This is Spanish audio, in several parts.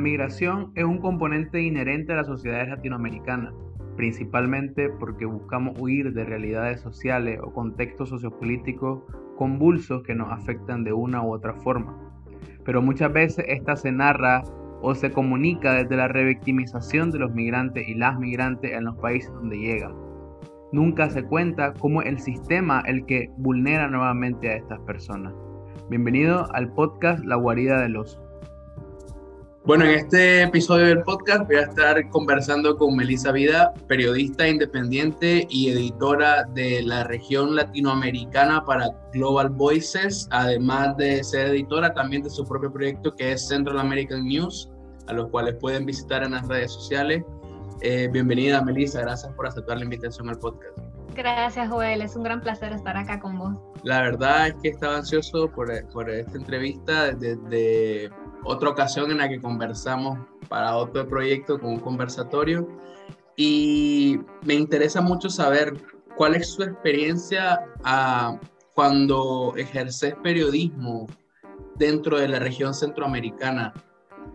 migración es un componente inherente a las sociedades latinoamericanas, principalmente porque buscamos huir de realidades sociales o contextos sociopolíticos convulsos que nos afectan de una u otra forma. Pero muchas veces esta se narra o se comunica desde la revictimización de los migrantes y las migrantes en los países donde llegan. Nunca se cuenta cómo el sistema el que vulnera nuevamente a estas personas. Bienvenido al podcast La guarida del oso. Bueno, en este episodio del podcast voy a estar conversando con Melissa Vida, periodista independiente y editora de la región latinoamericana para Global Voices, además de ser editora también de su propio proyecto que es Central American News, a los cuales pueden visitar en las redes sociales. Eh, bienvenida, Melissa, gracias por aceptar la invitación al podcast. Gracias, Joel, es un gran placer estar acá con vos. La verdad es que estaba ansioso por, por esta entrevista desde otra ocasión en la que conversamos para otro proyecto con un conversatorio y me interesa mucho saber cuál es su experiencia ah, cuando ejerces periodismo dentro de la región centroamericana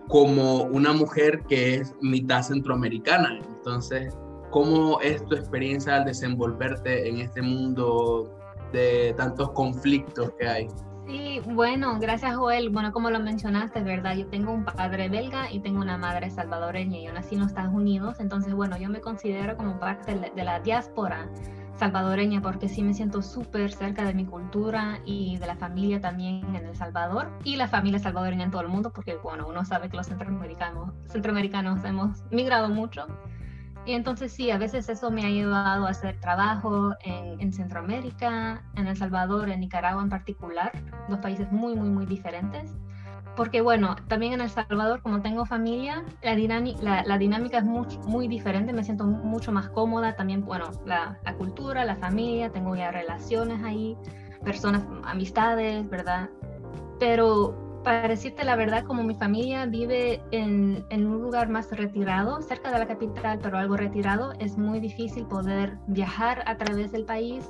como una mujer que es mitad centroamericana. Entonces, ¿cómo es tu experiencia al desenvolverte en este mundo de tantos conflictos que hay? Sí, bueno, gracias Joel. Bueno, como lo mencionaste, ¿verdad? Yo tengo un padre belga y tengo una madre salvadoreña. Yo nací en los Estados Unidos, entonces, bueno, yo me considero como parte de la diáspora salvadoreña porque sí me siento súper cerca de mi cultura y de la familia también en El Salvador y la familia salvadoreña en todo el mundo porque, bueno, uno sabe que los centroamericanos, centroamericanos hemos migrado mucho. Y entonces sí, a veces eso me ha ayudado a hacer trabajo en, en, Centroamérica, en El Salvador, en Nicaragua en particular, dos países muy, muy, muy diferentes. Porque bueno, también en El Salvador, como tengo familia, la, dinámica, la, dinámica es muy, muy, diferente, me siento mucho más cómoda, también, bueno, la, la cultura, la familia, tengo ya relaciones ahí, personas, amistades, ¿verdad? Pero para decirte la verdad, como mi familia vive en, un lugar más retirado, cerca de la capital, pero algo retirado, es muy difícil poder viajar a través del país.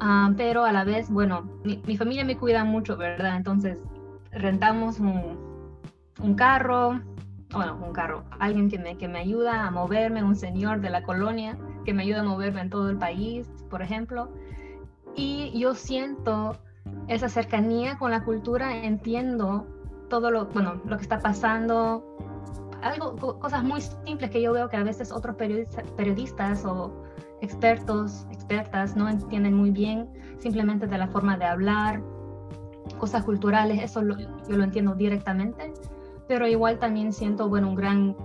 Uh, pero a la vez, bueno, mi, mi, familia me cuida mucho, ¿verdad? Entonces, rentamos un, un, carro, bueno, un carro, alguien que me, que me ayuda a moverme, un señor de la colonia que me ayuda a moverme en todo el país, por ejemplo. Y yo siento esa cercanía con la cultura, entiendo todo lo, bueno, lo que está pasando, algo, cosas muy simples que yo veo que a veces otros periodistas, periodistas o expertos, expertas no entienden muy bien, simplemente de la forma de hablar, cosas culturales, eso lo, yo lo entiendo directamente, pero igual también siento, bueno, un gran,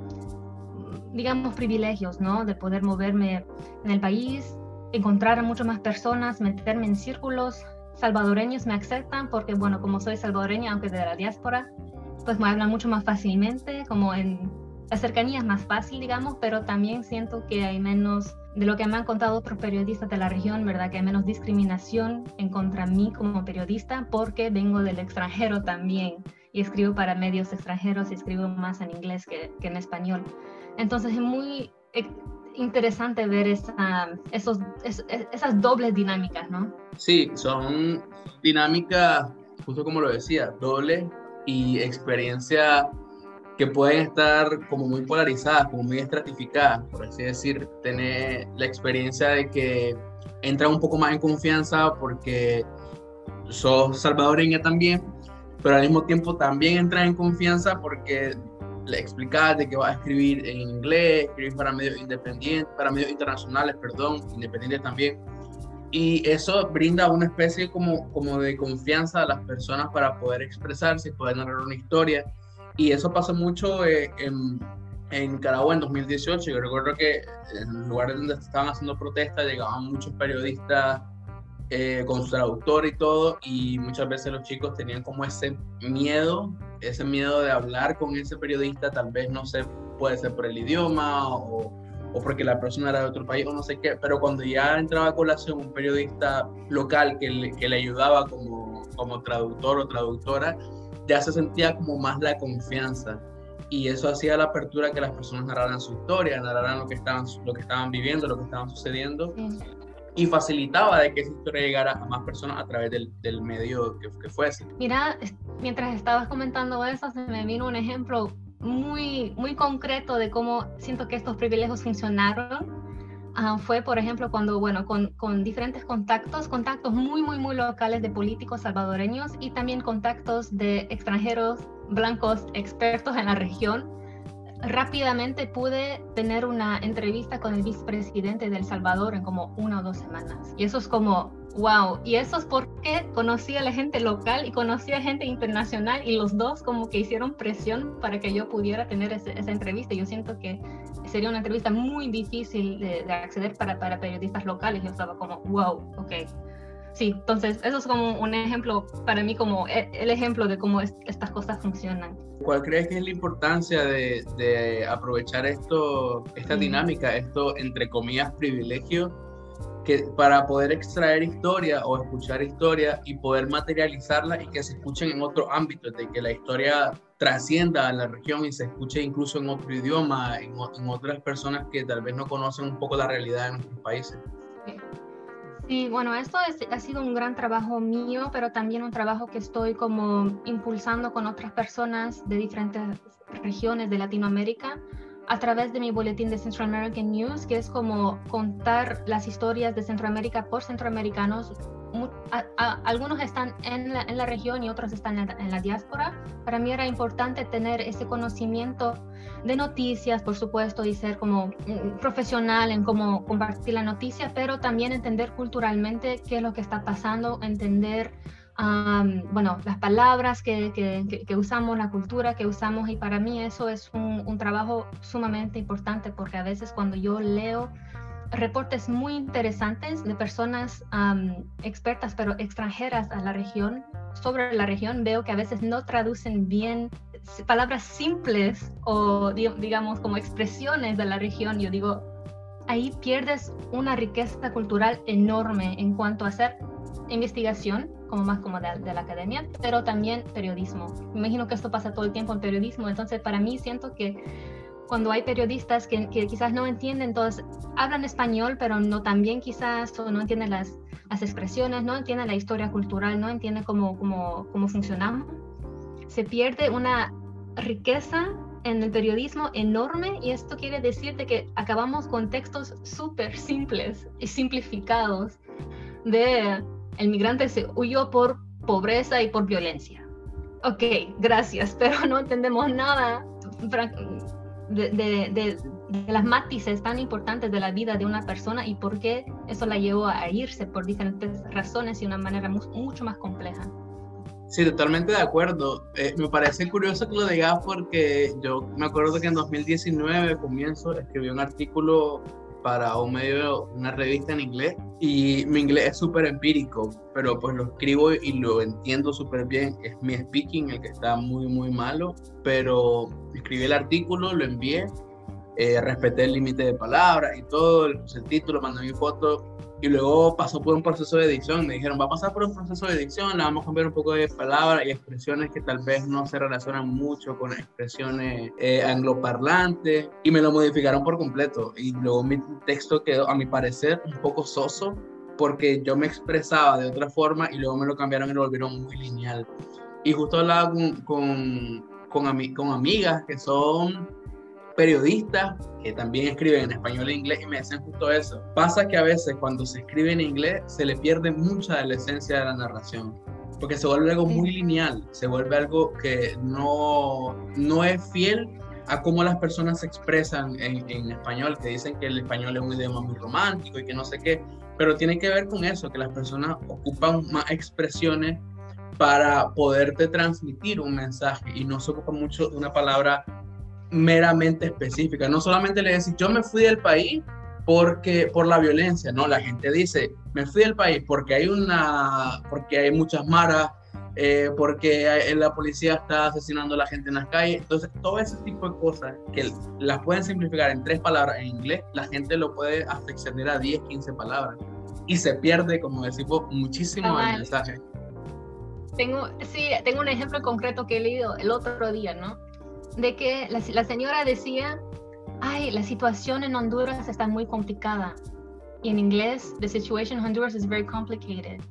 digamos, privilegios, ¿no? De poder moverme en el país, encontrar a muchas más personas, meterme en círculos salvadoreños me aceptan porque, bueno, como soy salvadoreña, aunque de la diáspora, pues me hablan mucho más fácilmente, como en la cercanía es más fácil, digamos, pero también siento que hay menos, de lo que me han contado otros periodistas de la región, ¿verdad? Que hay menos discriminación en contra mí como periodista porque vengo del extranjero también y escribo para medios extranjeros y escribo más en inglés que, que en español. Entonces es muy interesante ver esa, esos, esas dobles dinámicas, ¿no? Sí, son dinámicas, justo como lo decía, dobles y experiencias que pueden estar como muy polarizadas, como muy estratificadas, por así decir, tener la experiencia de que entra un poco más en confianza porque sos salvadoreña también, pero al mismo tiempo también entra en confianza porque le explicas de que va a escribir en inglés, escribir para medios independientes, para medios internacionales, perdón, independientes también. Y eso brinda una especie como, como de confianza a las personas para poder expresarse, poder narrar una historia. Y eso pasó mucho eh, en, en Nicaragua en 2018. Yo recuerdo que en lugares donde estaban haciendo protestas llegaban muchos periodistas eh, con su traductor y todo, y muchas veces los chicos tenían como ese miedo, ese miedo de hablar con ese periodista, tal vez no sé, puede ser por el idioma o, o porque la persona era de otro país o no sé qué, pero cuando ya entraba a colación un periodista local que le, que le ayudaba como, como traductor o traductora, ya se sentía como más la confianza. Y eso hacía la apertura que las personas narraran su historia, narraran lo que estaban, lo que estaban viviendo, lo que estaban sucediendo y facilitaba de que esa historia llegara a más personas a través del, del medio que, que, fuese. Mira, mientras estabas comentando eso, se me vino un ejemplo muy, muy concreto de cómo siento que estos privilegios funcionaron ah, fue, por ejemplo, cuando, bueno, con, con, diferentes contactos, contactos muy, muy, muy locales de políticos salvadoreños y también contactos de extranjeros blancos expertos en la región, rápidamente pude tener una entrevista con el vicepresidente de El Salvador en como una o dos semanas. Y eso es como, wow. Y eso es porque conocí a la gente local y conocí a gente internacional y los dos como que hicieron presión para que yo pudiera tener esa entrevista. Yo siento que sería una entrevista muy difícil de, de acceder para, para periodistas locales. Yo estaba como, wow, ok, sí, entonces eso es como un ejemplo para mí, como e, el ejemplo de cómo estas cosas funcionan. ¿Cuál crees que es la importancia de, aprovechar esto, esta dinámica, esto entre comillas privilegio, que para poder extraer historia o escuchar historia y poder materializarla y que se escuchen en otro ámbito, de que la historia trascienda a la región y se escuche incluso en otro idioma, en, en otras personas que tal vez no conocen un poco la realidad de nuestros países? Sí, bueno, esto ha sido un gran trabajo mío, pero también un trabajo que estoy como impulsando con otras personas de diferentes regiones de Latinoamérica a través de mi boletín de Central American News, que es como contar las historias de Centroamérica por centroamericanos algunos están en la, en la, región y otros están en la, diáspora. Para mí era importante tener ese conocimiento de noticias, por supuesto, y ser como mm, profesional en cómo compartir la noticia, pero también entender culturalmente qué es lo que está pasando, entender, bueno, las palabras que, que, que, usamos, la cultura que usamos, y para mí eso es un, un trabajo sumamente importante porque a veces cuando yo leo reportes muy interesantes de personas expertas pero extranjeras a la región, sobre la región, veo que a veces no traducen bien palabras simples o digamos como expresiones de la región. Yo digo, ahí pierdes una riqueza cultural enorme en cuanto a hacer investigación, como más como de, de, la academia, pero también periodismo. Me imagino que esto pasa todo el tiempo en periodismo, entonces para mí siento que cuando hay periodistas que, quizás no entienden, entonces hablan español, pero no también quizás o no entienden las, las expresiones, no entienden la historia cultural, no entienden cómo, cómo, cómo funcionamos, se pierde una riqueza en el periodismo enorme y esto quiere decir de que acabamos con textos súper simples y simplificados de el migrante se huyó por pobreza y por violencia. Ok, gracias, pero no entendemos nada de, de, las matices tan importantes de la vida de una persona y por qué eso la llevó a irse por diferentes razones y de una manera mucho más compleja. Sí, totalmente de acuerdo. Eh, me parece curioso que lo digas porque yo me acuerdo que en 2019 comienzo escribí un artículo para un medio, una revista en inglés. Y mi inglés es súper empírico, pero pues lo escribo y lo entiendo súper bien. Es mi speaking el que está muy, muy malo, pero escribí el artículo, lo envié, eh, respeté el límite de palabras y todo, el, el título, mandé mi foto y luego pasó por un proceso de edición. Me dijeron, va a pasar por un proceso de edición, le vamos a cambiar un poco de palabras y expresiones que tal vez no se relacionan mucho con expresiones eh, angloparlantes y me lo modificaron por completo. Y luego mi texto quedó, a mi parecer, un poco soso porque yo me expresaba de otra forma y luego me lo cambiaron y lo volvieron muy lineal. Y justo hablaba con, con, con, con amigas que son periodistas que también escriben en español e inglés y me dicen justo eso. Pasa que a veces cuando se escribe en inglés se le pierde mucha de la esencia de la narración, porque se vuelve algo muy lineal, se vuelve algo que no, no es fiel a cómo las personas se expresan en, en español, que dicen que el español es un idioma muy romántico y que no sé qué, pero tiene que ver con eso, que las personas ocupan más expresiones para poderte transmitir un mensaje y no se ocupa mucho de una palabra meramente específica. No solamente le decís, yo me fui del país porque por la violencia, no, la gente dice, me fui del país porque hay una, porque hay muchas maras, eh, porque la policía está asesinando a la gente en las calles. Entonces, todo ese tipo de cosas que las pueden simplificar en tres palabras en inglés, la gente lo puede hasta extender a 10, 15 palabras. Y se pierde, como decimos, muchísimo el mensaje. Tengo, sí, tengo un ejemplo concreto que he leído el otro día, ¿no? De que la, señora decía, ay, la situación en Honduras está muy complicada. Y en inglés, the situation in Honduras is very complicated.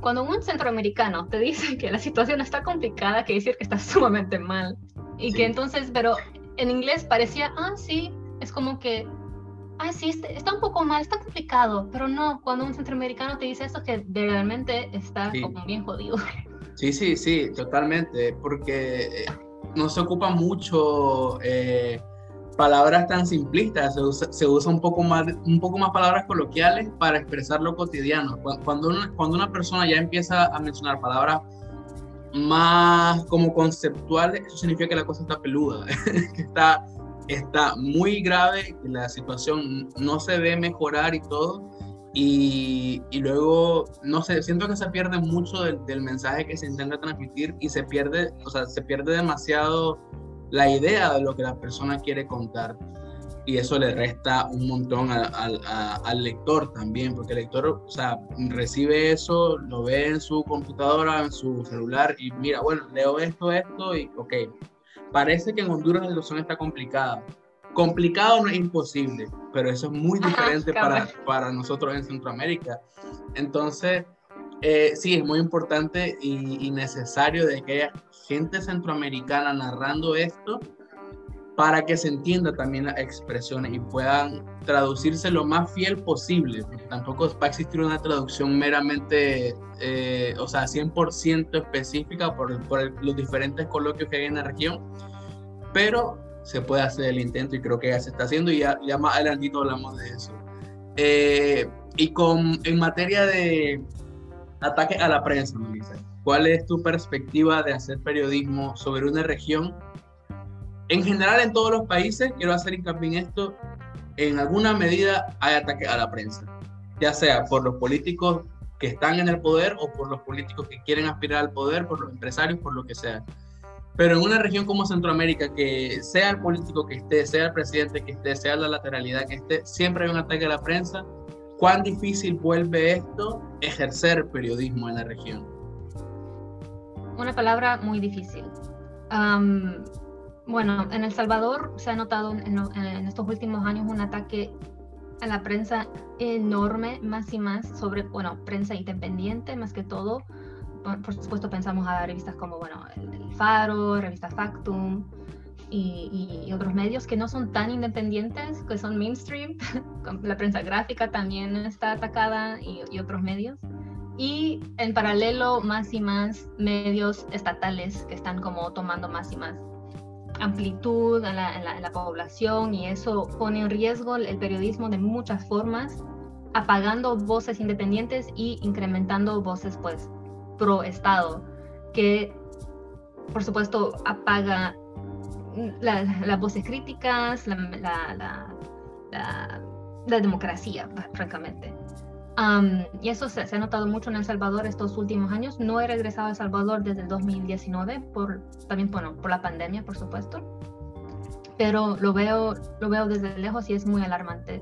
Cuando un centroamericano te dice que la situación está complicada, quiere decir que está sumamente mal. Y que entonces, pero en inglés parecía, ah, sí, es como que, ah, sí, este, está un poco mal, está complicado, pero no, cuando un centroamericano te dice esto, que realmente está como bien jodido. Sí, sí, sí, totalmente, porque eh, no se ocupa mucho eh, palabras tan simplistas, se usa, se usa, un, poco más, un poco más palabras coloquiales para expresar lo cotidiano. Cuando una, cuando una persona ya empieza a mencionar palabras más como conceptuales, eso significa que la cosa está peluda, que está, está muy grave, que la situación no se ve mejorar y todo. Y, y, luego, no sé, siento que se pierde mucho del, del, mensaje que se intenta transmitir y se pierde, o sea, se pierde demasiado la idea de lo que la persona quiere contar. Y eso le resta un montón al lector también, porque el lector, o sea, recibe eso, lo ve en su computadora, en su celular y mira, bueno, leo esto, esto y ok. Parece que en Honduras la situación está complicada, Complicado no es imposible, pero eso es muy diferente para, para nosotros en Centroamérica. Entonces, eh, sí, es muy importante y, necesario de que haya gente centroamericana narrando esto para que se entienda también las expresiones y puedan traducirse lo más fiel posible. Tampoco va a existir una traducción meramente, eh, o sea, 100% específica por, por los diferentes coloquios que hay en la región, pero se puede hacer el intento y creo que ya se está haciendo y ya, ya más adelantito hablamos de eso. Eh, y con, en materia de ataque a la prensa, Melissa, ¿cuál es tu perspectiva de hacer periodismo sobre una región? En general, en todos los países, quiero hacer hincapié en esto, en alguna medida hay ataque a la prensa, ya sea por los políticos que están en el poder o por los políticos que quieren aspirar al poder, por los empresarios, por lo que sea. Pero en una región como Centroamérica, que sea el político que esté, sea el presidente que esté, sea la lateralidad que esté, siempre hay un ataque a la prensa. ¿Cuán difícil vuelve esto ejercer periodismo en la región? Una palabra muy difícil. bueno, en El Salvador se ha notado en, en, estos últimos años un ataque a la prensa enorme, más y más, sobre, bueno, prensa independiente más que todo por, supuesto pensamos a revistas como, bueno, el, Faro, revista Factum y, otros medios que no son tan independientes, que son mainstream, la prensa gráfica también está atacada y, otros medios. Y en paralelo, más y más medios estatales que están como tomando más y más amplitud en la, en la, población y eso pone en riesgo el periodismo de muchas formas, apagando voces independientes y incrementando voces pues pro Estado, que por supuesto apaga las voces críticas, la, democracia, francamente. y eso se, ha notado mucho en El Salvador estos últimos años. No he regresado a El Salvador desde el 2019, por, también bueno, por la pandemia, por supuesto. Pero lo veo, lo veo desde lejos y es muy alarmante.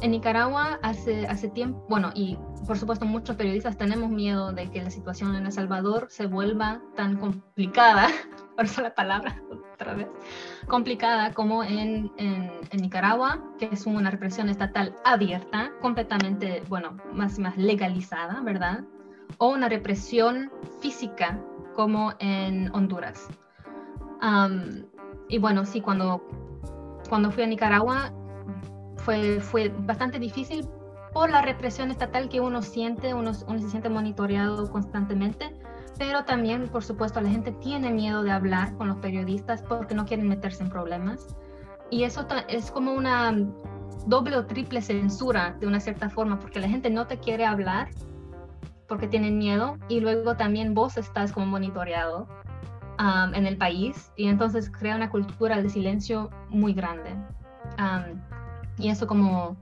En Nicaragua hace, hace tiempo, bueno, y por supuesto muchos periodistas tenemos miedo de que la situación en El Salvador se vuelva tan complicada, por eso la palabra otra vez, complicada como en, en, Nicaragua, que es una represión estatal abierta, completamente, bueno, más, más legalizada, ¿verdad? O una represión física como en Honduras. y bueno, sí, cuando, cuando fui a Nicaragua fue, fue bastante difícil por la represión estatal que uno siente, uno, uno, se siente monitoreado constantemente, pero también, por supuesto, la gente tiene miedo de hablar con los periodistas porque no quieren meterse en problemas. Y eso es como una doble o triple censura de una cierta forma, porque la gente no te quiere hablar porque tienen miedo y luego también vos estás como monitoreado um, en el país y entonces crea una cultura de silencio muy grande. Um, y eso como,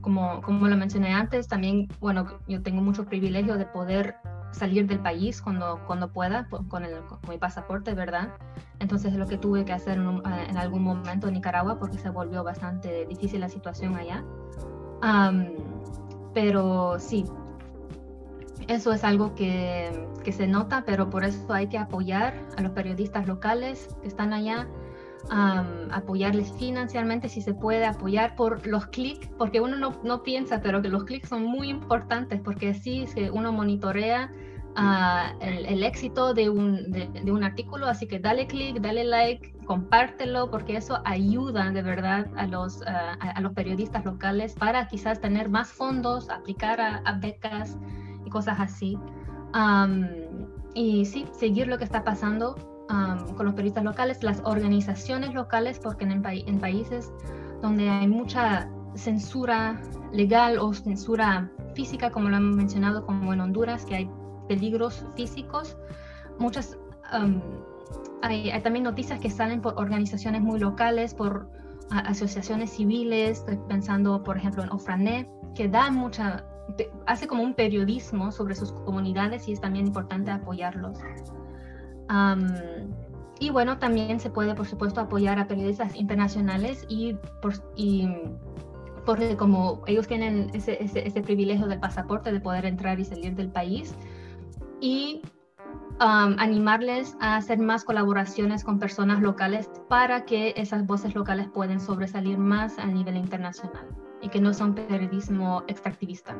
como, como lo mencioné antes, también, bueno, yo tengo mucho privilegio de poder salir del país cuando, cuando pueda, con, el, con mi pasaporte, ¿verdad? Entonces es lo que tuve que hacer en, en, algún momento en Nicaragua porque se volvió bastante difícil la situación allá. pero sí, eso es algo que, que, se nota, pero por eso hay que apoyar a los periodistas locales que están allá apoyarles financieramente si se puede, apoyar por los clics, porque uno no, no, piensa, pero que los clics son muy importantes, porque así se, uno monitorea uh, el, el, éxito de un, de, de, un artículo, así que dale clic, dale like, compártelo porque eso ayuda de verdad a los, a, los periodistas locales para quizás tener más fondos, aplicar a, becas y cosas así. y sí, seguir lo que está pasando con los periodistas locales, las organizaciones locales, porque en, en países donde hay mucha censura legal o censura física, como lo hemos mencionado, como en Honduras, que hay peligros físicos, muchas hay, también noticias que salen por organizaciones muy locales, por asociaciones civiles, estoy pensando por ejemplo en Ofrané, que da mucha, hace como un periodismo sobre sus comunidades y es también importante apoyarlos. Y bueno, también se puede, por supuesto, apoyar a periodistas internacionales y, por, y porque como ellos tienen ese, ese, ese, privilegio del pasaporte de poder entrar y salir del país, y animarles a hacer más colaboraciones con personas locales para que esas voces locales puedan sobresalir más a nivel internacional y que no son periodismo extractivista.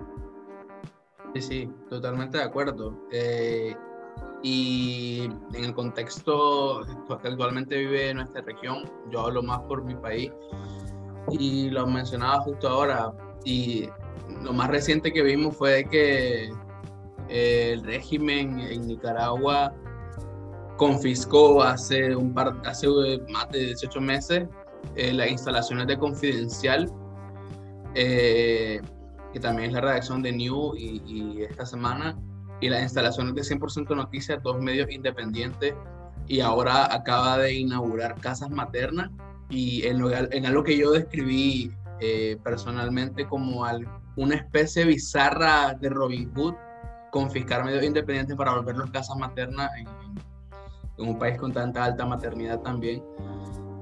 Sí, sí, totalmente de acuerdo. Eh, y en el contexto que actualmente vive nuestra región, yo hablo más por mi país y lo mencionaba justo ahora y lo más reciente que vimos fue que el régimen en Nicaragua confiscó hace, un par, hace más de 18 meses eh, las instalaciones de Confidencial, eh, que también es la redacción de New y, esta semana, y las instalaciones de 100% Noticias, dos medios independientes, y ahora acaba de inaugurar Casas Maternas, y en, en algo que yo describí eh, personalmente como una especie bizarra de Robin Hood, confiscar medios independientes para volverlos casas maternas en, en, un país con tanta alta maternidad también.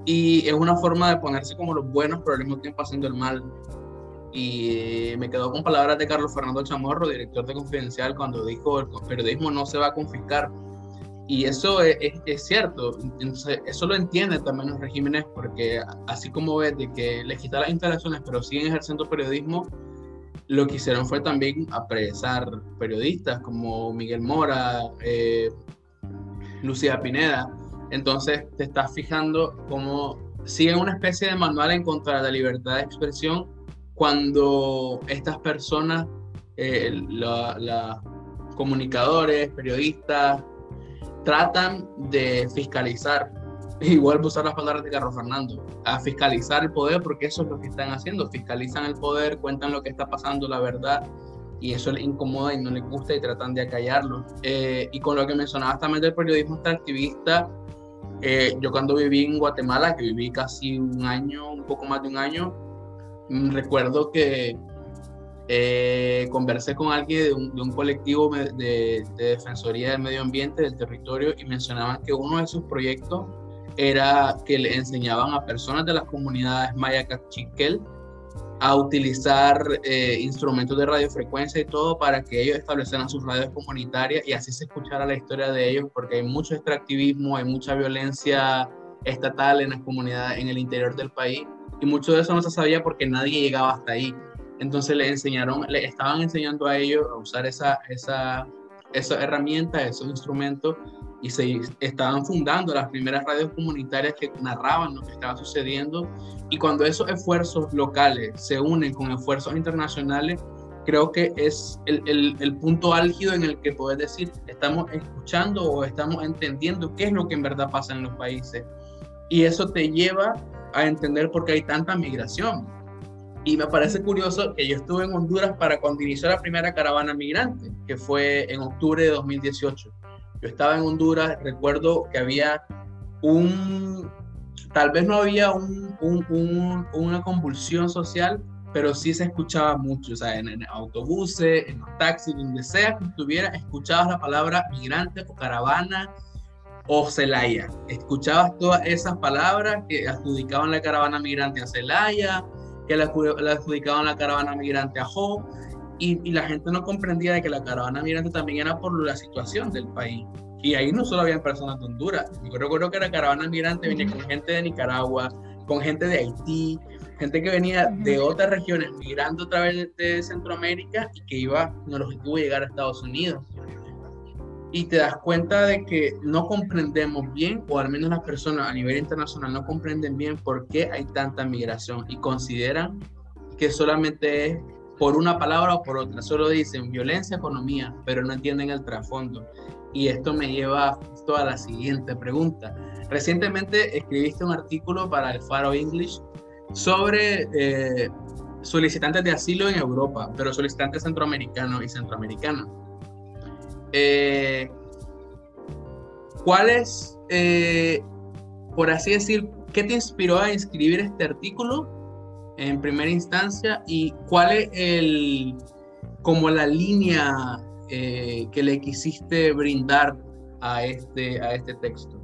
Y es una forma de ponerse como los buenos, pero al mismo tiempo haciendo el mal. Y me quedo con palabras de Carlos Fernando Chamorro, director de Confidencial, cuando dijo el periodismo no se va a confiscar. Y eso es, es, cierto, Entonces, eso lo entienden también los regímenes, porque así como ves de que les quitan las instalaciones, pero siguen ejerciendo periodismo, lo que hicieron fue también apresar periodistas como Miguel Mora, eh, Lucía Pineda. Entonces te estás fijando cómo siguen una especie de manual en contra de la libertad de expresión cuando estas personas, eh, los comunicadores, periodistas, tratan de fiscalizar igual usar las palabras de Carlos Fernando, a fiscalizar el poder, porque eso es lo que están haciendo, fiscalizan el poder, cuentan lo que está pasando, la verdad, y eso les incomoda y no les gusta y tratan de acallarlo. Eh, y con lo que mencionabas también del periodismo extractivista, eh, yo cuando viví en Guatemala, que viví casi un año, un poco más de un año, recuerdo que eh, conversé con alguien de un, colectivo de, de, defensoría del medio ambiente, del territorio, y mencionaban que uno de sus proyectos era que le enseñaban a personas de las comunidades maya cachiquel a utilizar eh, instrumentos de radiofrecuencia y todo para que ellos establecieran sus radios comunitarias y así se escuchara la historia de ellos, porque hay mucho extractivismo, hay mucha violencia estatal en las comunidades en el interior del país y mucho de eso no se sabía porque nadie llegaba hasta ahí. Entonces le enseñaron, le estaban enseñando a ellos a usar esa, esa, esa herramienta, esos instrumentos y se estaban fundando las primeras radios comunitarias que narraban lo que estaba sucediendo. Y cuando esos esfuerzos locales se unen con esfuerzos internacionales, creo que es el, el, el, punto álgido en el que puedes decir, estamos escuchando o estamos entendiendo qué es lo que en verdad pasa en los países. Y eso te lleva a entender por qué hay tanta migración. Y me parece curioso que yo estuve en Honduras para cuando inició la primera caravana migrante, que fue en octubre de 2018. Yo estaba en Honduras, recuerdo que había un, tal vez no había un, un, una convulsión social, pero sí se escuchaba mucho, o sea, en, autobuses, en los taxis, donde sea que estuviera, escuchabas la palabra migrante o caravana o Celaya. Escuchabas todas esas palabras que adjudicaban la caravana migrante a Celaya, que la, la adjudicaban la caravana migrante a Jo, y, la gente no comprendía de que la caravana migrante también era por la situación del país. Y ahí no solo habían personas de Honduras. Yo recuerdo que la caravana migrante venía con gente de Nicaragua, con gente de Haití, gente que venía de otras regiones migrando a través de Centroamérica y que iba con el objetivo de llegar a Estados Unidos. Y te das cuenta de que no comprendemos bien, o al menos las personas a nivel internacional no comprenden bien por qué hay tanta migración y consideran que solamente es por una palabra o por otra. Solo dicen violencia, economía, pero no entienden el trasfondo. Y esto me lleva a la siguiente pregunta. Recientemente escribiste un artículo para el Faro English sobre eh, solicitantes de asilo en Europa, pero solicitantes centroamericanos y centroamericanos. Eh, ¿Cuál es, eh, por así decir, qué te inspiró a escribir este artículo en primera instancia y cuál es el, como la línea eh, que le quisiste brindar a este, a este texto?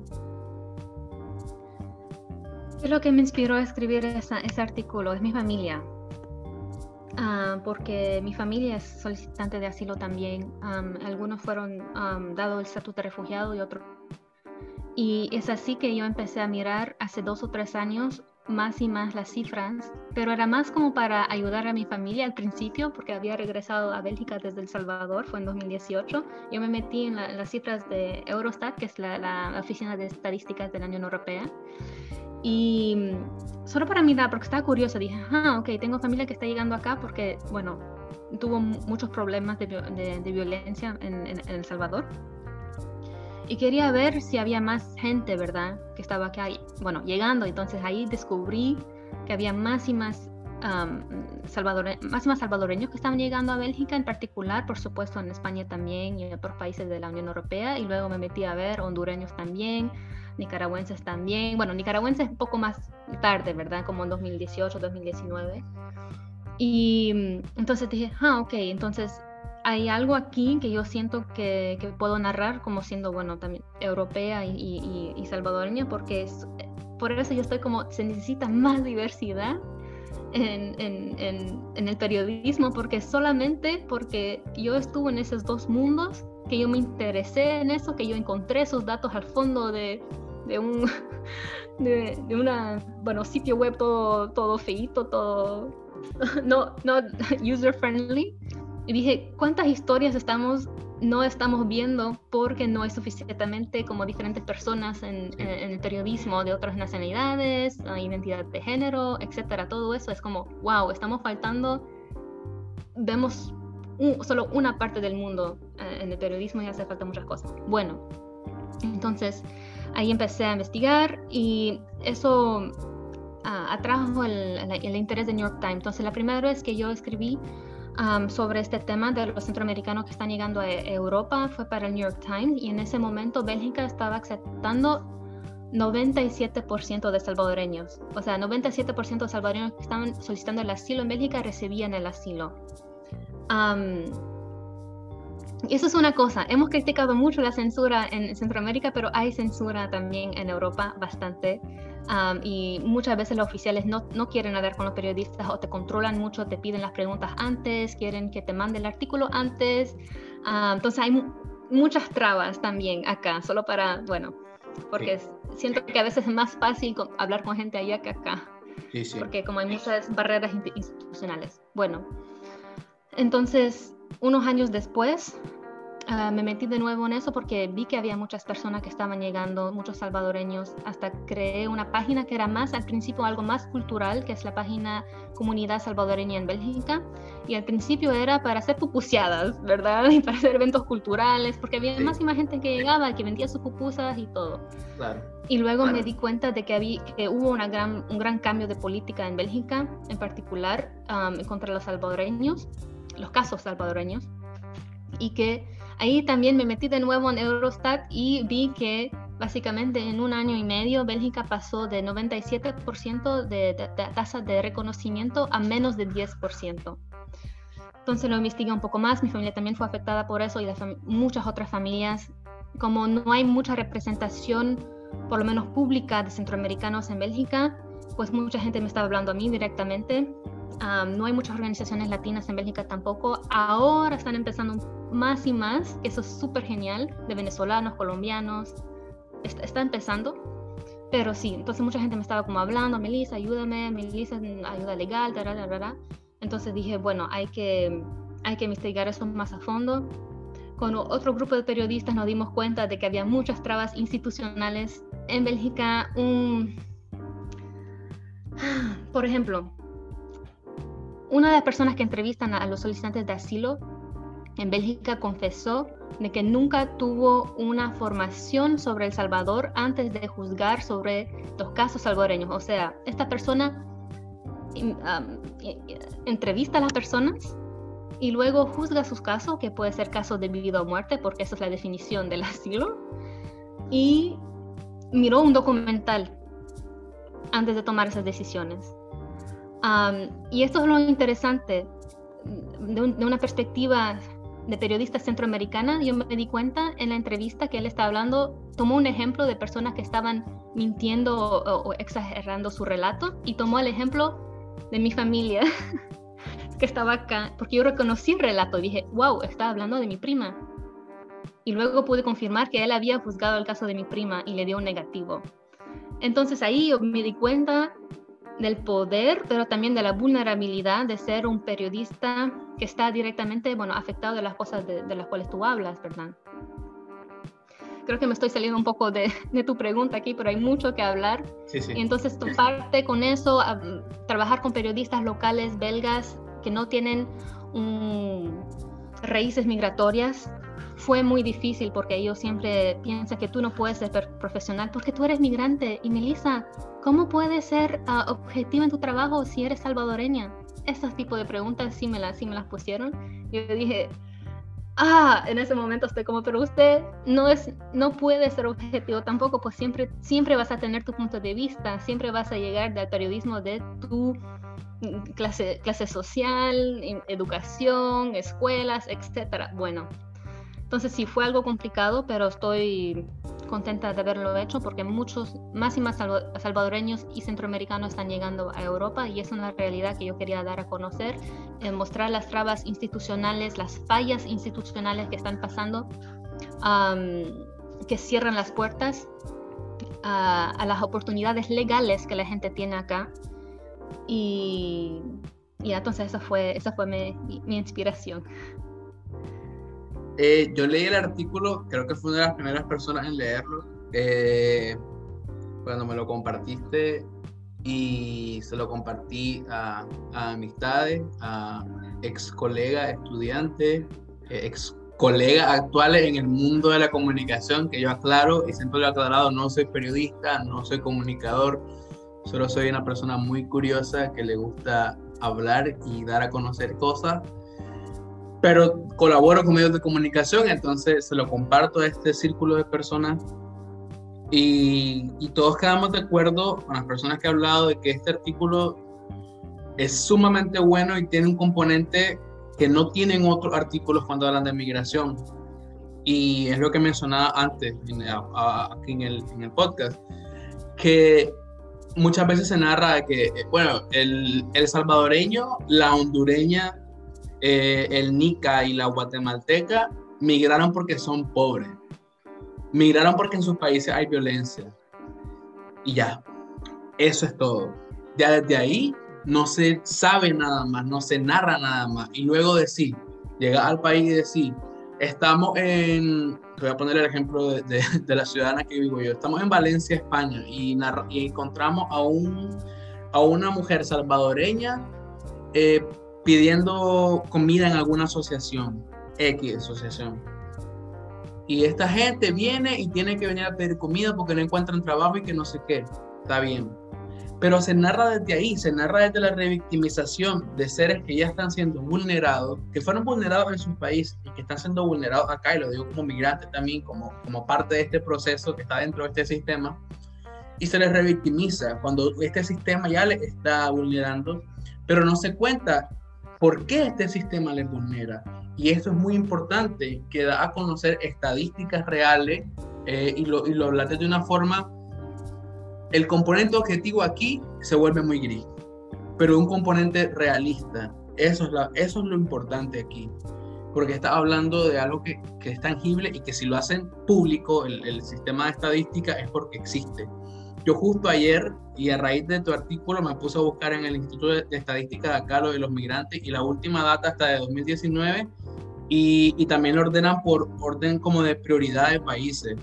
¿Qué es lo que me inspiró a escribir ese artículo? Es mi familia. Ah, porque mi familia es solicitante de asilo también. algunos fueron dados el estatuto de refugiado y otros. Y es así que yo empecé a mirar hace dos o tres años más y más las cifras, pero era más como para ayudar a mi familia al principio, porque había regresado a Bélgica desde El Salvador, fue en 2018. Yo me metí en, las cifras de Eurostat, que es la, la, Oficina de Estadísticas de la Unión Europea, y solo para mirar, porque estaba curiosa, dije, ah, ok, tengo familia que está llegando acá porque, bueno, tuvo muchos problemas de, de, violencia en, en El Salvador y quería ver si había más gente, ¿verdad? Que estaba acá, bueno, llegando. Entonces ahí descubrí que había más y más, salvadore más más salvadoreños que estaban llegando a Bélgica, en particular, por supuesto, en España también y en otros países de la Unión Europea. Y luego me metí a ver hondureños también, nicaragüenses también. Bueno, nicaragüenses un poco más tarde, ¿verdad? Como en 2018, 2019. Y mm, entonces dije, ah, ok, entonces hay algo aquí que yo siento que, que, puedo narrar como siendo, bueno, también europea y, y, y salvadoreña, porque es, por eso yo estoy como, se necesita más diversidad en, en, en, el periodismo, porque solamente porque yo estuve en esos dos mundos, que yo me interesé en eso, que yo encontré esos datos al fondo de, de un de, de una, bueno, sitio web todo, todo feito, todo no, no user friendly y dije, ¿cuántas historias estamos, no estamos viendo porque no hay suficientemente como diferentes personas en, el periodismo de otras nacionalidades, identidad de género, etcétera? Todo eso es como, wow, estamos faltando, vemos solo una parte del mundo eh, en el periodismo y hace falta muchas cosas. Bueno, entonces ahí empecé a investigar y eso ah, atrajo el, el, interés de New York Times. Entonces la primera vez que yo escribí sobre este tema de los centroamericanos que están llegando a Europa fue para el New York Times y en ese momento Bélgica estaba aceptando 97% de salvadoreños. O sea, 97% de salvadoreños que estaban solicitando el asilo en Bélgica recibían el asilo. y eso es una cosa. Hemos criticado mucho la censura en Centroamérica, pero hay censura también en Europa bastante y muchas veces los oficiales no, no, quieren hablar con los periodistas o te controlan mucho, te piden las preguntas antes, quieren que te mande el artículo antes. entonces hay muchas trabas también acá, solo para, bueno, porque siento que a veces es más fácil hablar con gente allá que acá. Sí, sí. Porque como hay muchas barreras institucionales. Bueno, entonces, unos años después, Ah, me metí de nuevo en eso porque vi que había muchas personas que estaban llegando, muchos salvadoreños. Hasta creé una página que era más, al principio, algo más cultural, que es la página Comunidad Salvadoreña en Bélgica. Y al principio era para hacer pupuseadas, ¿verdad? Y para hacer eventos culturales, porque había más y más gente que llegaba, que vendía sus pupusas y todo. Claro. Y luego me di cuenta de que, había, que hubo una gran, un gran cambio de política en Bélgica, en particular contra los salvadoreños, los casos salvadoreños, y que Ahí también me metí de nuevo en Eurostat y vi que básicamente en un año y medio Bélgica pasó de 97% de, tasa de reconocimiento a menos de 10%. Entonces lo investigué un poco más, mi familia también fue afectada por eso y muchas otras familias. Como no hay mucha representación, por lo menos pública, de centroamericanos en Bélgica, pues mucha gente me estaba hablando a mí directamente no hay muchas organizaciones latinas en Bélgica tampoco. Ahora están empezando más y más, eso es súper genial, de venezolanos, colombianos. Está, empezando. Pero sí, entonces mucha gente me estaba como hablando, Melissa, ayúdame, Melissa, ayuda legal, Entonces dije, bueno, hay que, hay que investigar eso más a fondo. con otro grupo de periodistas nos dimos cuenta de que había muchas trabas institucionales en Bélgica. Por ejemplo, una de las personas que entrevistan a los solicitantes de asilo en Bélgica confesó de que nunca tuvo una formación sobre El Salvador antes de juzgar sobre los casos salvadoreños. O sea, esta persona entrevista a las personas y luego juzga sus casos, que puede ser casos de vida o muerte, porque esa es la definición del asilo, y miró un documental antes de tomar esas decisiones. Y esto es lo interesante de, de, una perspectiva de periodista centroamericana, yo me di cuenta en la entrevista que él estaba hablando, tomó un ejemplo de personas que estaban mintiendo o, exagerando su relato y tomó el ejemplo de mi familia que estaba acá, porque yo reconocí el relato dije, wow, estaba hablando de mi prima. Y luego pude confirmar que él había juzgado el caso de mi prima y le dio un negativo. Entonces ahí yo me di cuenta del poder, pero también de la vulnerabilidad de ser un periodista que está directamente, bueno, afectado de las cosas de, las cuales tú hablas, ¿verdad? Creo que me estoy saliendo un poco de, de tu pregunta aquí, pero hay mucho que hablar. Sí, sí. Y entonces toparte con eso, trabajar con periodistas locales belgas que no tienen raíces migratorias, fue muy difícil porque ellos siempre piensan que tú no puedes ser profesional porque tú eres migrante. Y Melissa, ¿cómo puedes ser uh, objetiva en tu trabajo si eres salvadoreña? Esos tipos de preguntas sí me las, sí me las pusieron. Yo dije, ah, en ese momento estoy como, pero usted no, es, no puede ser objetivo tampoco, pues siempre, siempre vas a tener tu punto de vista, siempre vas a llegar del periodismo de tu mm, clase, clase social, educación, escuelas, etcétera. Bueno, entonces sí fue algo complicado, pero estoy contenta de haberlo hecho porque muchos más y más salvadoreños y centroamericanos están llegando a Europa y es una realidad que yo quería dar a conocer, eh, mostrar las trabas institucionales, las fallas institucionales que están pasando, que cierran las puertas a, las oportunidades legales que la gente tiene acá. Y, y entonces esa fue, esa fue mi, mi inspiración. Eh, yo leí el artículo, creo que fue una de las primeras personas en leerlo, eh, cuando me lo compartiste y se lo compartí a, amistades, a ex colegas, estudiantes, eh, ex colegas actuales en el mundo de la comunicación, que yo aclaro y siempre lo he aclarado, no soy periodista, no soy comunicador, solo soy una persona muy curiosa que le gusta hablar y dar a conocer cosas pero colaboro con medios de comunicación, entonces se lo comparto a este círculo de personas y, todos quedamos de acuerdo con las personas que he hablado de que este artículo es sumamente bueno y tiene un componente que no tienen otros artículos cuando hablan de migración. Y es lo que mencionaba antes aquí en el, en el podcast, que muchas veces se narra que, bueno, el, el salvadoreño, la hondureña eh, el Nica y la guatemalteca migraron porque son pobres. Migraron porque en sus países hay violencia. Y ya, eso es todo. Ya desde ahí no se sabe nada más, no se narra nada más. Y luego decir, llegar al país y decir, estamos en, voy a poner el ejemplo de, la ciudadana que vivo yo, estamos en Valencia, España, y, y encontramos a, un, a una mujer salvadoreña eh, pidiendo comida en alguna asociación, X asociación. Y esta gente viene y tiene que venir a pedir comida porque no encuentran trabajo y que no sé qué. Está bien. Pero se narra desde ahí, se narra desde la revictimización de seres que ya están siendo vulnerados, que fueron vulnerados en su país y que están siendo vulnerados acá, y lo digo como migrante también, como, como parte de este proceso que está dentro de este sistema, y se les revictimiza cuando este sistema ya les está vulnerando, pero no se cuenta por qué este sistema les vulnera. Y esto es muy importante, que da a conocer estadísticas reales eh, y, lo, y lo hablaste de una forma, el componente objetivo aquí se vuelve muy gris, pero un componente realista. Eso es, la, eso es lo importante aquí, porque está hablando de algo que, que es tangible y que si lo hacen público, el, el sistema de estadística, es porque existe. Yo justo ayer y a raíz de tu artículo me puse a buscar en el Instituto de Estadística de acá lo de los migrantes y la última data hasta de 2019 y, también lo ordenan por orden como de prioridad de países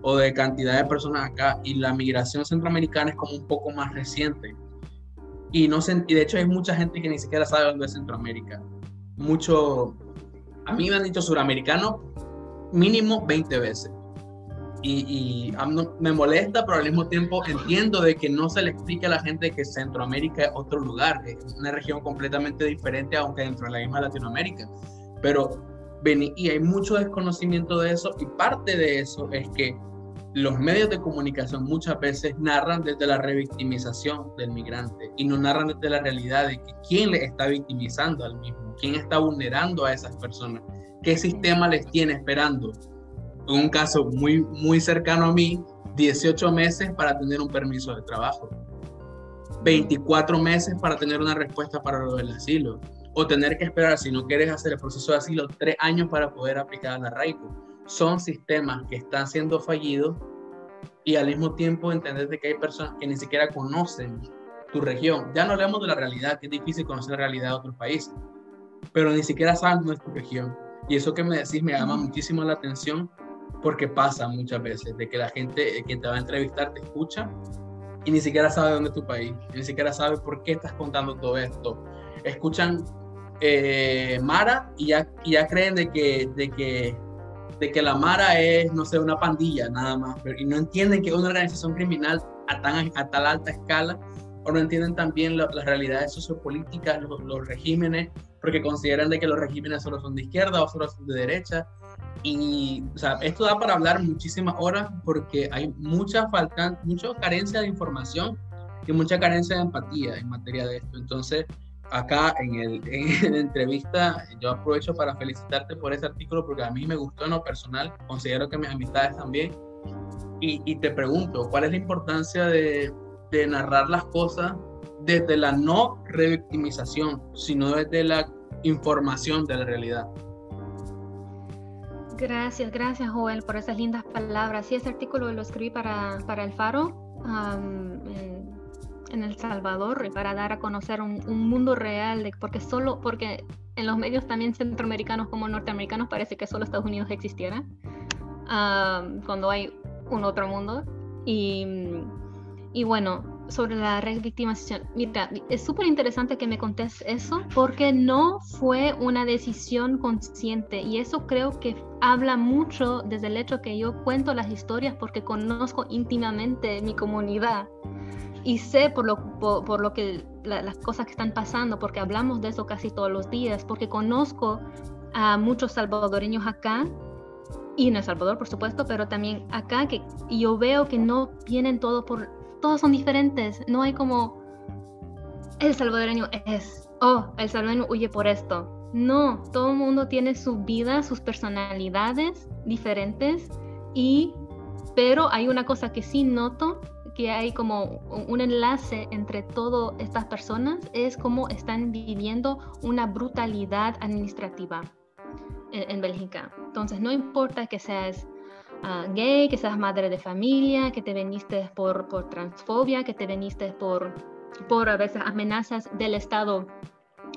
o de cantidad de personas acá y la migración centroamericana es como un poco más reciente. Y, no se, y de hecho hay mucha gente que ni siquiera sabe dónde es Centroamérica. Mucho, a mí me han dicho suramericano mínimo 20 veces. Y, y me molesta, pero al mismo tiempo entiendo de que no se le explique a la gente que Centroamérica es otro lugar, es una región completamente diferente, aunque dentro de la misma Latinoamérica. Pero y hay mucho desconocimiento de eso y parte de eso es que los medios de comunicación muchas veces narran desde la revictimización del migrante y no narran desde la realidad de que quién le está victimizando al mismo, quién está vulnerando a esas personas, qué sistema les tiene esperando. En un caso muy, muy cercano a mí, 18 meses para tener un permiso de trabajo, 24 meses para tener una respuesta para lo del asilo, o tener que esperar, si no quieres hacer el proceso de asilo, tres años para poder aplicar la arraigo son sistemas que están siendo fallidos y al mismo tiempo entender que hay personas que ni siquiera conocen tu región. Ya no hablamos de la realidad, que es difícil conocer la realidad de otros países, pero ni siquiera saben nuestra región. Y eso que me decís me llama muchísimo la atención porque pasa muchas veces de que la gente que te va a entrevistar te escucha y ni siquiera sabe dónde es tu país, ni siquiera sabe por qué estás contando todo esto. Escuchan eh, Mara y ya, y ya creen de que, de que de que la Mara es, no sé, una pandilla nada más, pero, y no entienden que es una organización criminal a, tan, a tal alta escala, o no entienden también las realidades sociopolíticas, los, los, regímenes, porque consideran de que los regímenes solo son de izquierda o solo son de derecha. Y, o sea, esto da para hablar muchísimas horas porque hay mucha falta, mucha carencia de información y mucha carencia de empatía en materia de esto. Entonces, acá en, el, en la entrevista, yo aprovecho para felicitarte por ese artículo porque a mí me gustó en lo personal, considero que mis amistades también. Y, y te pregunto, ¿cuál es la importancia de, de, narrar las cosas desde la no revictimización, sino desde la información de la realidad? Gracias, gracias Joel por esas lindas palabras. Sí, ese artículo lo escribí para, para El Faro en El Salvador para dar a conocer un, mundo real, de, porque solo, porque en los medios también centroamericanos como norteamericanos parece que solo Estados Unidos existiera, cuando hay un otro mundo. Y, y bueno, sobre la revictimización, mira, es súper interesante que me contes eso porque no fue una decisión consciente y eso creo que habla mucho desde el hecho que yo cuento las historias porque conozco íntimamente mi comunidad y sé por lo, por, lo que las cosas que están pasando, porque hablamos de eso casi todos los días, porque conozco a muchos salvadoreños acá y en El Salvador, por supuesto, pero también acá que yo veo que no vienen todos por, todos son diferentes, no hay como el salvadoreño es, oh, el salvadoreño huye por esto. No, todo el mundo tiene su vida, sus personalidades diferentes y pero hay una cosa que sí noto que hay como un enlace entre todas estas personas es cómo están viviendo una brutalidad administrativa en, Bélgica. Entonces, no importa que seas ah, gay, que seas madre de familia, que te veniste por, por transfobia, que te veniste por, por a veces amenazas del Estado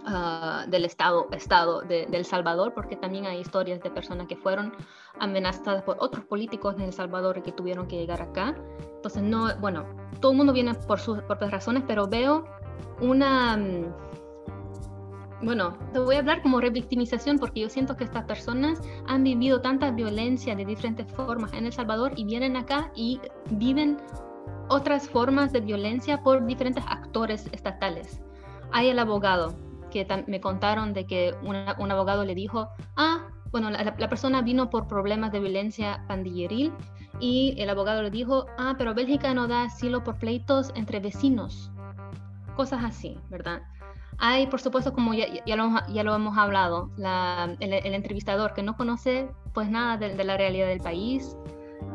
Ah, del Estado, estado de, El Salvador, porque también hay historias de personas que fueron amenazadas por otros políticos en El Salvador y que tuvieron que llegar acá. Entonces, no, bueno, todo el mundo viene por sus propias razones, pero veo una... Bueno, te voy a hablar como revictimización porque yo siento que estas personas han vivido tanta violencia de diferentes formas en El Salvador y vienen acá y viven otras formas de violencia por diferentes actores estatales. Hay el abogado, que me contaron de que un abogado le dijo, ah, bueno, la, persona vino por problemas de violencia pandilleril y el abogado le dijo, ah, pero Bélgica no da asilo por pleitos entre vecinos. Cosas así, ¿verdad? Hay, por supuesto, como ya, ya, lo, ya lo, hemos hablado, el, entrevistador que no conoce pues nada de, la realidad del país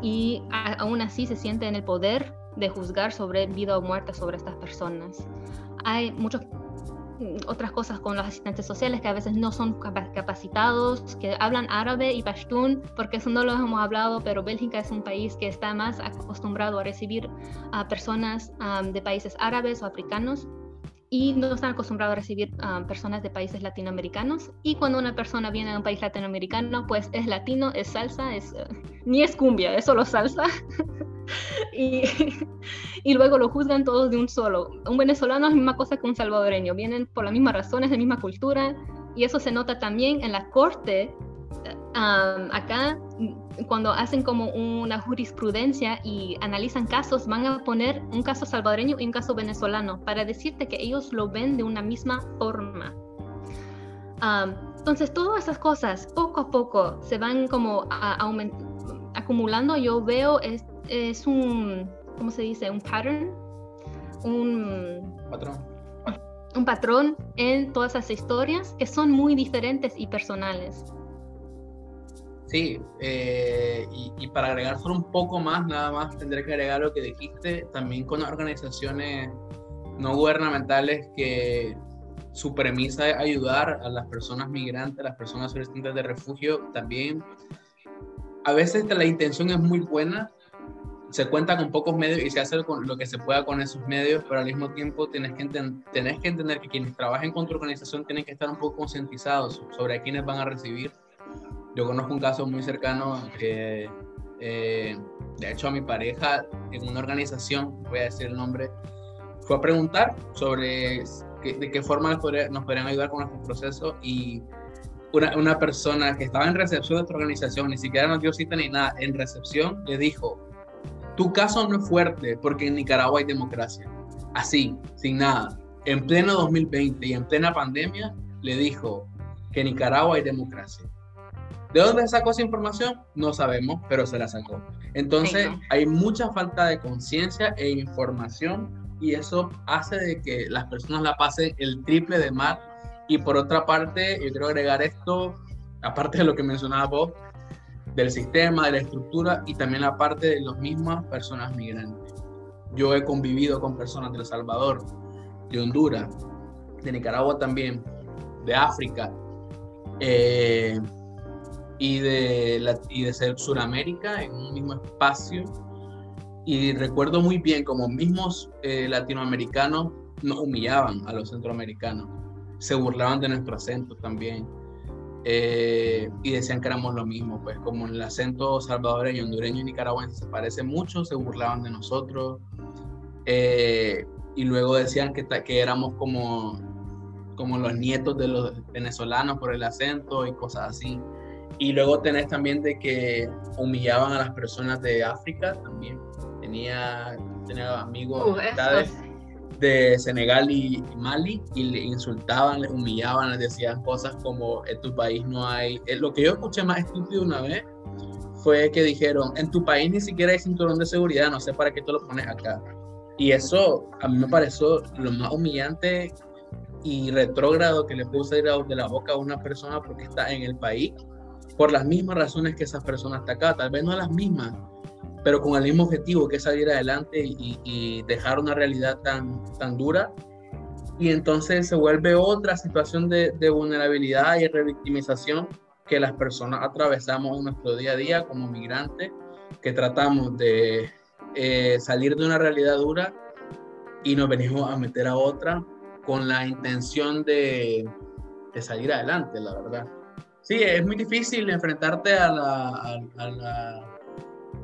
y aún así se siente en el poder de juzgar sobre vida o muerte sobre estas personas. Hay muchos otras cosas con los asistentes sociales que a veces no son capacitados, que hablan árabe y pashtun, porque eso no lo hemos hablado, pero Bélgica es un país que está más acostumbrado a recibir a personas de países árabes o africanos y no están acostumbrados a recibir um, personas de países latinoamericanos. Y cuando una persona viene de un país latinoamericano, pues es latino, es salsa, es, uh, ni es cumbia, es solo salsa. y, y, luego lo juzgan todos de un solo. Un venezolano es la misma cosa que un salvadoreño, vienen por las mismas razones, de la misma cultura, y eso se nota también en la corte. Um, acá cuando hacen como una jurisprudencia y analizan casos, van a poner un caso salvadoreño y un caso venezolano para decirte que ellos lo ven de una misma forma. entonces, todas esas cosas poco a poco se van como acumulando. Yo veo es, es un, ¿cómo se dice? Un pattern, un patrón. Un patrón en todas esas historias que son muy diferentes y personales. Sí, eh, y, para agregar solo un poco más, nada más tendré que agregar lo que dijiste, también con organizaciones no gubernamentales que su premisa es ayudar a las personas migrantes, a las personas solicitantes de refugio, también a veces la intención es muy buena, se cuenta con pocos medios y se hace con lo que se pueda con esos medios, pero al mismo tiempo tienes que, tenés que entender que quienes trabajen con tu organización tienen que estar un poco concientizados sobre a quiénes van a recibir yo conozco un caso muy cercano que, eh, de hecho, a mi pareja en una organización, voy a decir el nombre, fue a preguntar sobre de qué forma nos podrían, ayudar con nuestro proceso y una, una, persona que estaba en recepción de nuestra organización, ni siquiera nos dio cita ni nada, en recepción le dijo, tu caso no es fuerte porque en Nicaragua hay democracia. Así, sin nada. En pleno 2020 y en plena pandemia, le dijo que en Nicaragua hay democracia. ¿De dónde sacó esa información? No sabemos, pero se la sacó. Entonces, hay mucha falta de conciencia e información y eso hace de que las personas la pasen el triple de mal. Y por otra parte, yo quiero agregar esto, aparte de lo que mencionaba vos, del sistema, de la estructura y también la parte de las mismas personas migrantes. Yo he convivido con personas de El Salvador, de Honduras, de Nicaragua también, de África, eh, y de, la, y de ser Sudamérica en un mismo espacio. Y recuerdo muy bien como mismos eh, latinoamericanos nos humillaban a los centroamericanos, se burlaban de nuestro acento también. Eh, y decían que éramos lo mismo, pues como el acento salvadoreño, hondureño y nicaragüense se parece mucho, se burlaban de nosotros. Eh, y luego decían que, que éramos como, como los nietos de los venezolanos por el acento y cosas así. Y luego tenés también de que humillaban a las personas de África también. Tenía, tenía amigos uh, de Senegal y, Mali y le insultaban, le humillaban, les decían cosas como en tu país no hay... Eh, lo que yo escuché más estúpido una vez fue que dijeron, en tu país ni siquiera hay cinturón de seguridad, no sé para qué tú lo pones acá. Y eso a mí me pareció lo más humillante y retrógrado que le pudo salir de la boca a una persona porque está en el país por las mismas razones que esas personas están acá, tal vez no las mismas, pero con el mismo objetivo que es salir adelante y, dejar una realidad tan, tan dura. Y entonces se vuelve otra situación de, vulnerabilidad y revictimización que las personas atravesamos en nuestro día a día como migrantes, que tratamos de eh, salir de una realidad dura y nos venimos a meter a otra con la intención de salir adelante, la verdad. Sí, es muy difícil enfrentarte a, la, a,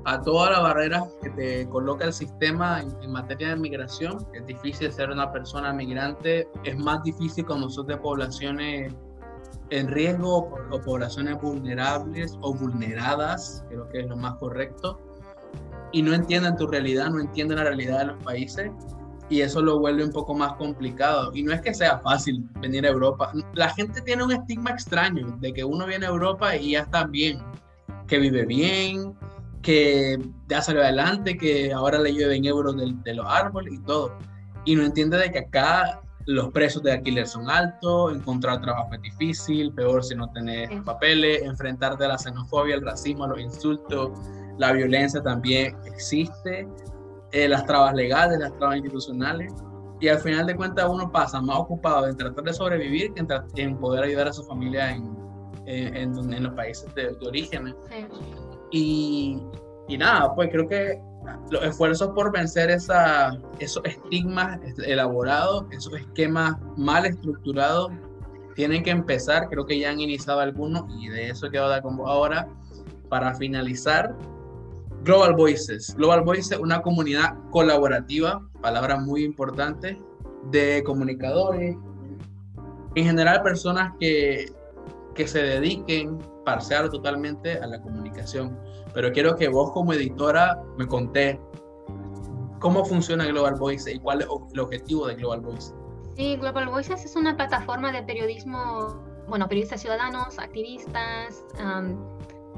a, todas las barreras que te coloca el sistema en, materia de migración. Es difícil ser una persona migrante. Es más difícil cuando sos de poblaciones en riesgo o poblaciones vulnerables o vulneradas, creo que es lo más correcto, y no entienden tu realidad, no entienden la realidad de los países y eso lo vuelve un poco más complicado. Y no es que sea fácil venir a Europa. La gente tiene un estigma extraño de que uno viene a Europa y ya está bien, que vive bien, que ya salió adelante, que ahora le llueven euros de, de los árboles y todo. Y no entiende de que acá los precios de alquiler son altos, encontrar trabajo es difícil, peor si no tenés papeles, enfrentarte a la xenofobia, el racismo, los insultos, la violencia también existe. Eh, las trabas legales, las trabas institucionales, y al final de cuentas uno pasa más ocupado en tratar de sobrevivir que en, poder ayudar a su familia en, en, los países de, origen. Y, y, nada, pues creo que los esfuerzos por vencer esa, esos estigmas elaborados, esos esquemas mal estructurados, tienen que empezar. Creo que ya han iniciado algunos y de eso quiero dar como ahora. Para finalizar, Global Voices. Global Voices es una comunidad colaborativa, palabra muy importante, de comunicadores, en general personas que, que se dediquen parcial totalmente a la comunicación. Pero quiero que vos como editora me conté cómo funciona Global Voices y cuál es el objetivo de Global Voices. Sí, Global Voices es una plataforma de periodismo, bueno, periodistas ciudadanos, activistas,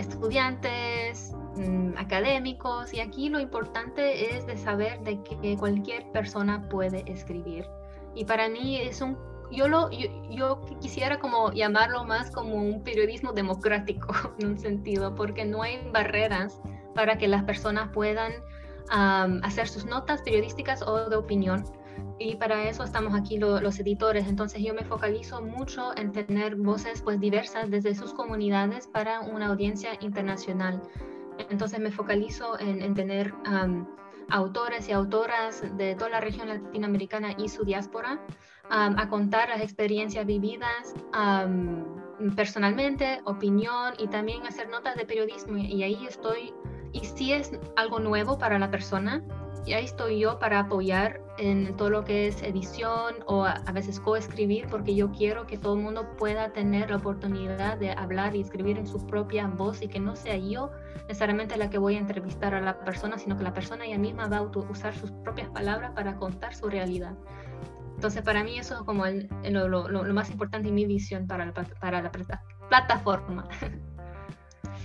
estudiantes, mm, académicos, y aquí lo importante es de saber de que cualquier persona puede escribir. Y para mí es un yo lo yo, quisiera como llamarlo más como un periodismo democrático en un sentido porque no hay barreras para que las personas puedan hacer sus notas periodísticas o de opinión y para eso estamos aquí los editores. Entonces yo me focalizo mucho en tener voces pues diversas desde sus comunidades para una audiencia internacional. Entonces me focalizo en, tener autores y autoras de toda la región latinoamericana y su diáspora a contar las experiencias vividas personalmente, opinión y también hacer notas de periodismo. Y ahí estoy, y si es algo nuevo para la persona, y ahí estoy yo para apoyar en todo lo que es edición o a, veces coescribir, porque yo quiero que todo el mundo pueda tener la oportunidad de hablar y escribir en su propia voz y que no sea yo necesariamente la que voy a entrevistar a la persona, sino que la persona ella misma va a usar sus propias palabras para contar su realidad. Entonces, para mí eso es como lo, lo, más importante en mi visión para la, para la plataforma.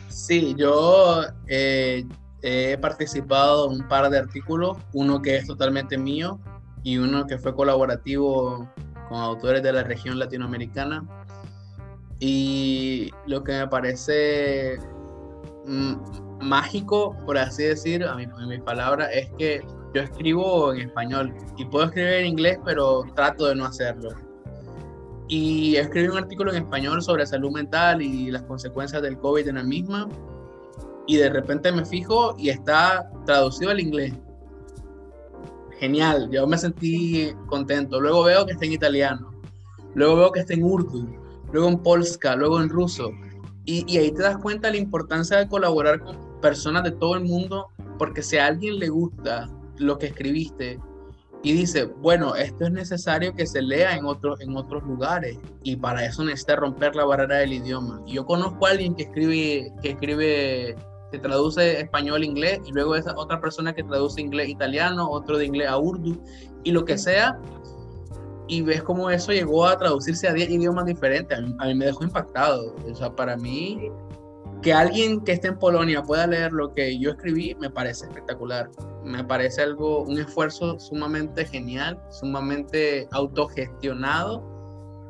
Sí, yo eh, he participado en un par de artículos, uno que es totalmente mío y uno que fue colaborativo con autores de la región latinoamericana. Y lo que me parece mm, mágico, por así decir, a mi, a mi palabra, es que yo escribo en español y puedo escribir en inglés, pero trato de no hacerlo. Y escribí un artículo en español sobre salud mental y las consecuencias del COVID en la misma y de repente me fijo y está traducido al inglés. Genial, yo me sentí contento. Luego veo que está en italiano, luego veo que está en urdu, luego en polska, luego en ruso. Y, y ahí te das cuenta de la importancia de colaborar con personas de todo el mundo, porque si a alguien le gusta lo que escribiste y dice, bueno, esto es necesario que se lea en, otros en otros lugares y para eso necesita romper la barrera del idioma. Yo conozco a alguien que escribe, que escribe que traduce español-inglés y luego esa otra persona que traduce inglés-italiano, otro de inglés a urdu y lo que sea. Y ves cómo eso llegó a traducirse a 10 idiomas diferentes. A mí, me dejó impactado. O sea, para mí, que alguien que esté en Polonia pueda leer lo que yo escribí, me parece espectacular. Me parece algo, un esfuerzo sumamente genial, sumamente autogestionado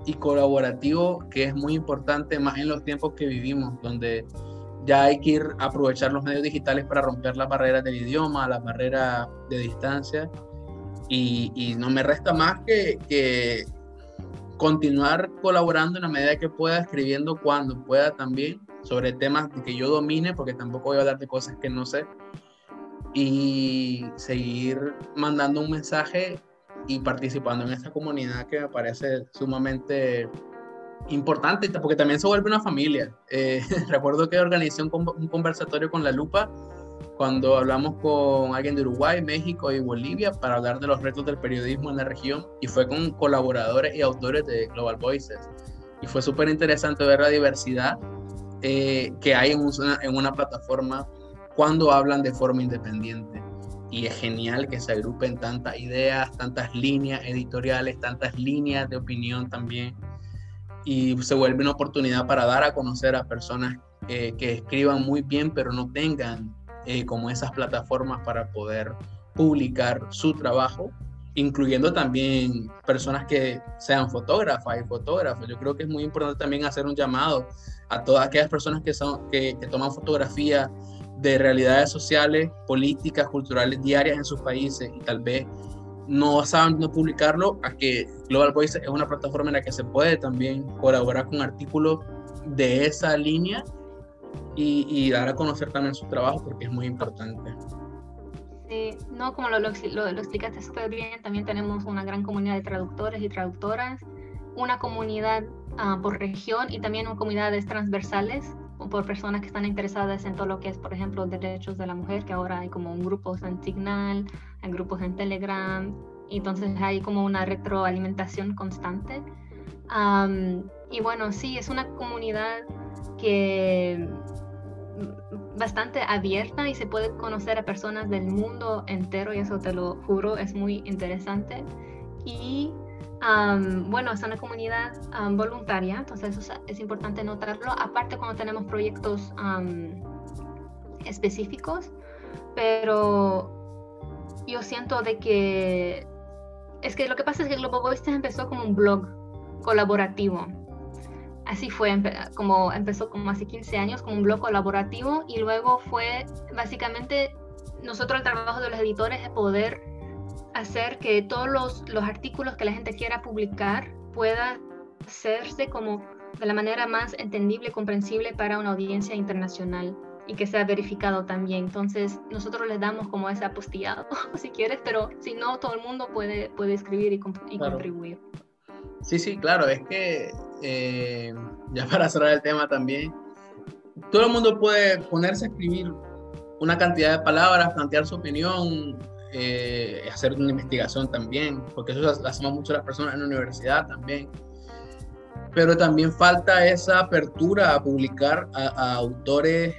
y colaborativo, que es muy importante más en los tiempos que vivimos, donde ya hay que ir a aprovechar los medios digitales para romper las barreras del idioma, las barreras de distancia. Y, no me resta más que, que, continuar colaborando en la medida que pueda, escribiendo cuando pueda también, sobre temas que yo domine, porque tampoco voy a hablar de cosas que no sé. Y seguir mandando un mensaje y participando en esta comunidad que me parece sumamente importante porque también se vuelve una familia. Eh, recuerdo que organizé un, un, conversatorio con La Lupa cuando hablamos con alguien de Uruguay, México y Bolivia para hablar de los retos del periodismo en la región y fue con colaboradores y autores de Global Voices. Y fue súper interesante ver la diversidad eh, que hay en una, en una plataforma cuando hablan de forma independiente. Y es genial que se agrupen tantas ideas, tantas líneas editoriales, tantas líneas de opinión también y se vuelve una oportunidad para dar a conocer a personas que escriban muy bien pero no tengan eh, como esas plataformas para poder publicar su trabajo, incluyendo también personas que sean fotógrafas y fotógrafos. Yo creo que es muy importante también hacer un llamado a todas aquellas personas que, son, que, que toman fotografía de realidades sociales, políticas, culturales diarias en sus países y tal vez no saben no publicarlo, a que Global Voice es una plataforma en la que se puede también colaborar con artículos de esa línea y, dar a conocer también su trabajo porque es muy importante. Sí, no, como lo, lo, lo, explicaste súper bien, también tenemos una gran comunidad de traductores y traductoras, una comunidad uh, por región y también comunidades transversales por personas que están interesadas en todo lo que es, por ejemplo, derechos de la mujer, que ahora hay como grupos en Signal, hay grupos en Telegram, y entonces hay como una retroalimentación constante. Y bueno, sí, es una comunidad que bastante abierta y se puede conocer a personas del mundo entero y eso te lo juro, es muy interesante. Y bueno, es una comunidad voluntaria, entonces eso es, importante notarlo. Aparte cuando tenemos proyectos específicos, pero yo siento de que es que lo que pasa es que Global Voices empezó como un blog colaborativo así fue, como empezó como hace 15 años como un blog colaborativo y luego fue básicamente nosotros el trabajo de los editores es poder hacer que todos los, los artículos que la gente quiera publicar pueda hacerse como de la manera más entendible y comprensible para una audiencia internacional y que sea verificado también. Entonces, nosotros les damos como ese apostillado, si quieres, pero si no, todo el mundo puede, puede escribir y, y contribuir. Sí, sí, claro, es que eh, ya para cerrar el tema también, todo el mundo puede ponerse a escribir una cantidad de palabras, plantear su opinión, eh, hacer una investigación también, porque eso lo hacemos mucho las personas en la universidad también. Pero también falta esa apertura a publicar a autores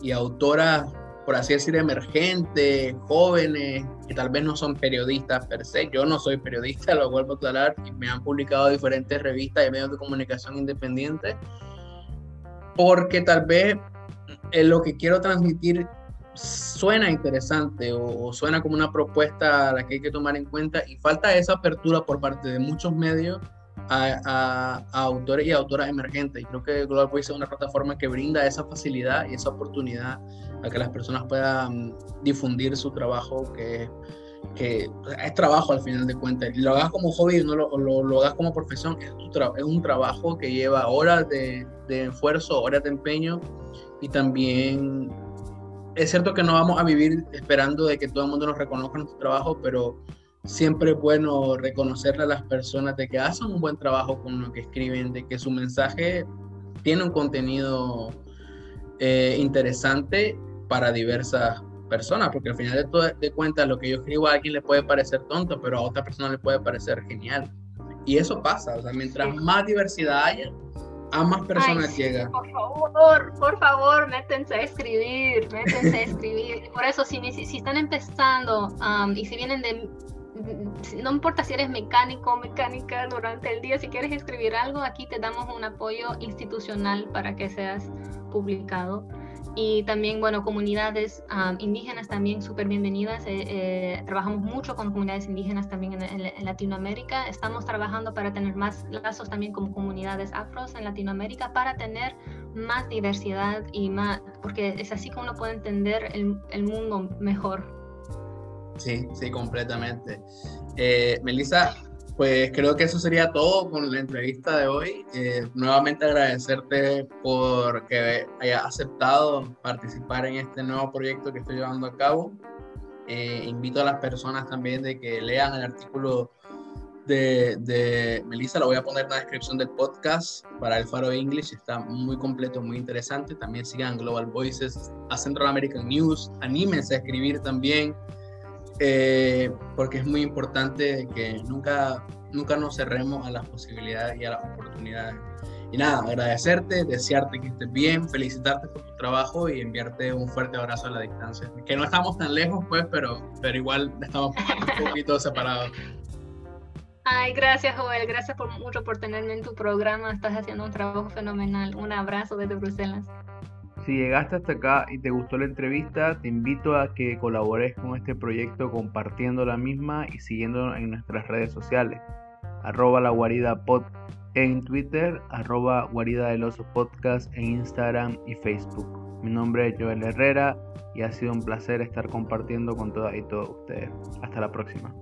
y autoras por así decir, emergentes, jóvenes, que tal vez no son periodistas per se. Yo no soy periodista, lo vuelvo a aclarar, y me han publicado diferentes revistas y medios de comunicación independientes, porque tal vez eh, lo que quiero transmitir suena interesante o, suena como una propuesta a la que hay que tomar en cuenta y falta esa apertura por parte de muchos medios a, autores y autoras emergentes. Y creo que Global Voice es una plataforma que brinda esa facilidad y esa oportunidad a que las personas puedan difundir su trabajo, que, que es trabajo al final de cuentas. Lo hagas como hobby, no lo, lo, lo hagas como profesión, es, es, un trabajo que lleva horas de, de esfuerzo, horas de empeño y también es cierto que no vamos a vivir esperando de que todo el mundo nos reconozca nuestro trabajo, pero siempre es bueno reconocerle a las personas de que hacen un buen trabajo con lo que escriben, de que su mensaje tiene un contenido eh, interesante para diversas personas, porque al final de, de cuentas lo que yo escribo a alguien le puede parecer tonto, pero a otra persona le puede parecer genial. Y eso pasa, o sea, mientras más diversidad haya, a más personas llega. Por favor, por favor, métense a escribir, métense a escribir. Por eso, si, si están empezando um, y si vienen de no importa si eres mecánico o mecánica durante el día, si quieres escribir algo, aquí te damos un apoyo institucional para que seas publicado. Y también, bueno, comunidades indígenas también súper bienvenidas. Eh, eh, trabajamos mucho con comunidades indígenas también en, Latinoamérica. Estamos trabajando para tener más lazos también con comunidades afros en Latinoamérica para tener más diversidad y más, porque es así como uno puede entender el, el mundo mejor. Sí, sí, completamente. Eh, Melissa, pues creo que eso sería todo con la entrevista de hoy. Eh, nuevamente agradecerte por que hayas aceptado participar en este nuevo proyecto que estoy llevando a cabo. Eh, invito a las personas también de que lean el artículo de, de Melissa, lo voy a poner en la descripción del podcast para el Faro English, está muy completo, muy interesante. También sigan Global Voices, a Central American News, anímense a escribir también. Eh, porque es muy importante que nunca, nunca nos cerremos a las posibilidades y a las oportunidades. Y nada, agradecerte, desearte que estés bien, felicitarte por tu trabajo y enviarte un fuerte abrazo a la distancia. Que no estamos tan lejos, pues, pero, pero igual estamos un poquito separados. Ay, gracias Joel, gracias por mucho por tenerme en tu programa, estás haciendo un trabajo fenomenal. Un abrazo desde Bruselas. Si llegaste hasta acá y te gustó la entrevista, te invito a que colabores con este proyecto compartiendo la misma y siguiendo en nuestras redes sociales. Arroba la guarida pod en Twitter, arroba guarida del oso podcast en Instagram y Facebook. Mi nombre es Joel Herrera y ha sido un placer estar compartiendo con todas y todos ustedes. Hasta la próxima.